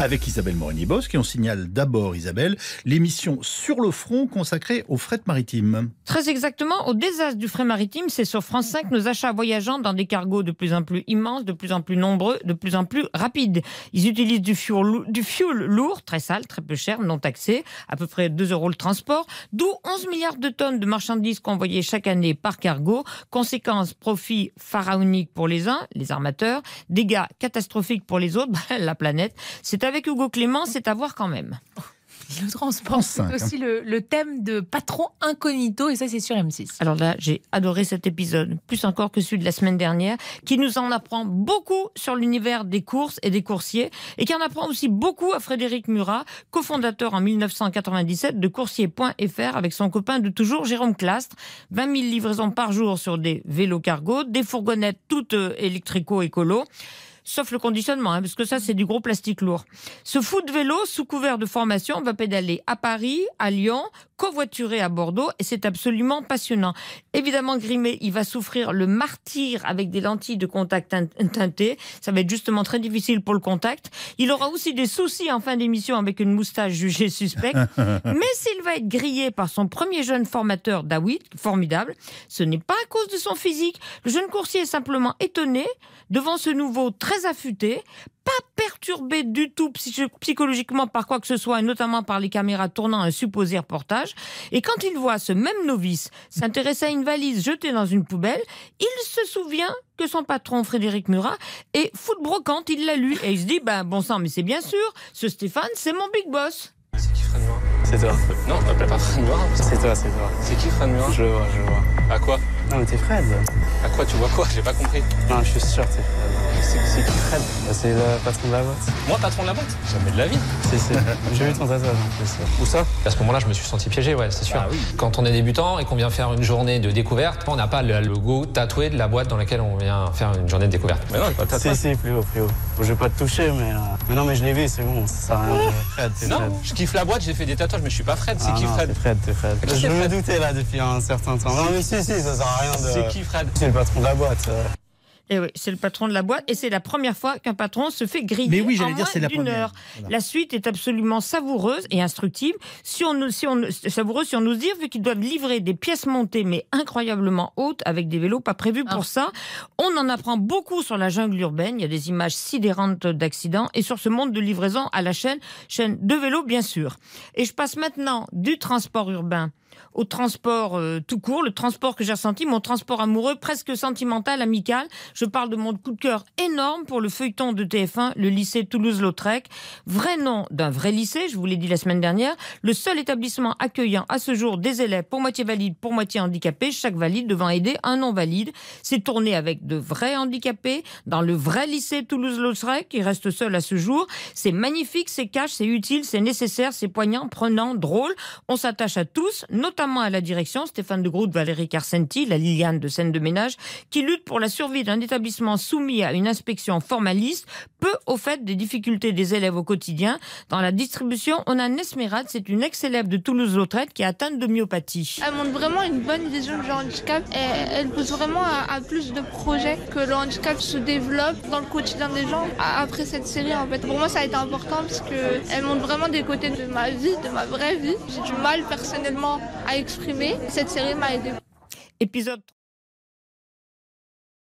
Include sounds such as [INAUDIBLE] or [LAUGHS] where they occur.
Avec Isabelle Morini-Bosque, et on signale d'abord, Isabelle, l'émission Sur le front consacrée au fret maritime. Très exactement, au désastre du fret maritime, c'est sur France 5 nos achats voyageant dans des cargos de plus en plus immenses, de plus en plus nombreux, de plus en plus rapides. Ils utilisent du fuel, du fuel lourd, très sale, très peu cher, non taxé, à peu près 2 euros le transport, d'où 11 milliards de tonnes de marchandises convoyées chaque année par cargo. Conséquence, profit pharaonique pour les uns, les armateurs, dégâts catastrophiques pour les autres, [LAUGHS] la planète. C'est avec Hugo Clément, c'est à voir quand même. Le transport, c'est aussi le, le thème de Patron Incognito, et ça, c'est sur M6. Alors là, j'ai adoré cet épisode, plus encore que celui de la semaine dernière, qui nous en apprend beaucoup sur l'univers des courses et des coursiers, et qui en apprend aussi beaucoup à Frédéric Murat, cofondateur en 1997 de coursier.fr avec son copain de toujours, Jérôme Clastre. 20 000 livraisons par jour sur des vélos cargo, des fourgonnettes toutes euh, électrico-écolo sauf le conditionnement, hein, parce que ça, c'est du gros plastique lourd. Ce fou de vélo, sous couvert de formation, va pédaler à Paris, à Lyon, covoituré à Bordeaux, et c'est absolument passionnant. Évidemment, Grimé, il va souffrir le martyr avec des lentilles de contact teint- teintées. Ça va être justement très difficile pour le contact. Il aura aussi des soucis en fin d'émission avec une moustache jugée suspecte. [LAUGHS] Mais s'il va être grillé par son premier jeune formateur, David, formidable, ce n'est pas à cause de son physique. Le jeune coursier est simplement étonné devant ce nouveau très affûté, pas perturbé du tout psy- psychologiquement par quoi que ce soit, et notamment par les caméras tournant un supposé reportage. Et quand il voit ce même novice s'intéresser à une valise jetée dans une poubelle, il se souvient que son patron Frédéric Murat est fou de brocante, il l'a lu, et il se dit, ben bon sang, mais c'est bien sûr, ce Stéphane, c'est mon big boss. C'est qui Fred Murat? C'est toi. Non, pas Fred Murat. C'est toi, c'est toi. C'est qui Fred Murat? Je le vois, je le vois. À quoi? Non, mais t'es Fred. À quoi tu vois quoi? J'ai pas compris. Non, je suis sûr, t'es Fred. C'est c'est qui Fred? Bah, c'est le patron de la boîte. Moi, patron de la boîte? Jamais de la vie. Si, si. [LAUGHS] J'ai vu ton tatouage en plus. Où ça À ce moment-là, je me suis senti piégé, ouais, c'est sûr. Ah oui. Quand on est débutant et qu'on vient faire une journée de découverte, on n'a pas le logo tatoué de la boîte dans laquelle on vient faire une journée de découverte. Mais non, j'ai pas de Si, tatouage. si, plus haut, plus haut. Bon, je vais pas te toucher, mais. euh, Mais non, mais je l'ai vu, c'est bon, ça sert à rien. Fred, t'es Fred. Non, je kiffe la boîte, j'ai fait des tatouages, mais je suis pas Fred. C'est Ah qui non, Fred? Fred, t'es Fred. Je me doutais là depuis un certain temps. Non, mais si, si, ça sert à rien de. C'est qui Fred C'est le patron de la boîte. euh. Et oui, c'est le patron de la boîte et c'est la première fois qu'un patron se fait griller Mais oui, en j'allais dire, moins c'est la d'une première. heure. Voilà. La suite est absolument savoureuse et instructive. Si on, nous- si on, savoureuse, si on nous dire, vu qu'ils doivent livrer des pièces montées mais incroyablement hautes avec des vélos pas prévus pour ça. On en apprend beaucoup sur la jungle urbaine. Il y a des images sidérantes d'accidents et sur ce monde de livraison à la chaîne, chaîne de vélos bien sûr. Et je passe maintenant du transport urbain au transport euh, tout court, le transport que j'ai ressenti, mon transport amoureux, presque sentimental, amical. Je parle de mon coup de cœur énorme pour le feuilleton de TF1, le lycée Toulouse-Lautrec. Vrai nom d'un vrai lycée, je vous l'ai dit la semaine dernière, le seul établissement accueillant à ce jour des élèves pour moitié valides, pour moitié handicapés, chaque valide devant aider un non valide. C'est tourné avec de vrais handicapés dans le vrai lycée Toulouse-Lautrec, qui reste seul à ce jour. C'est magnifique, c'est cash, c'est utile, c'est nécessaire, c'est poignant, prenant, drôle. On s'attache à tous, notamment à la direction, Stéphane de Groot, Valérie Carcenti, la Liliane de scène de ménage, qui lutte pour la survie d'un établissement soumis à une inspection formaliste, peu au fait des difficultés des élèves au quotidien. Dans la distribution, on a Nesmerade, c'est une ex-élève de Toulouse-Lautrec qui est atteinte de myopathie. Elle montre vraiment une bonne vision du handicap et elle pousse vraiment à, à plus de projets que le handicap se développe dans le quotidien des gens après cette série en fait. Pour moi ça a été important parce que elle montre vraiment des côtés de ma vie, de ma vraie vie. J'ai du mal personnellement à exprimer. Cette série m'a aidé. Épisode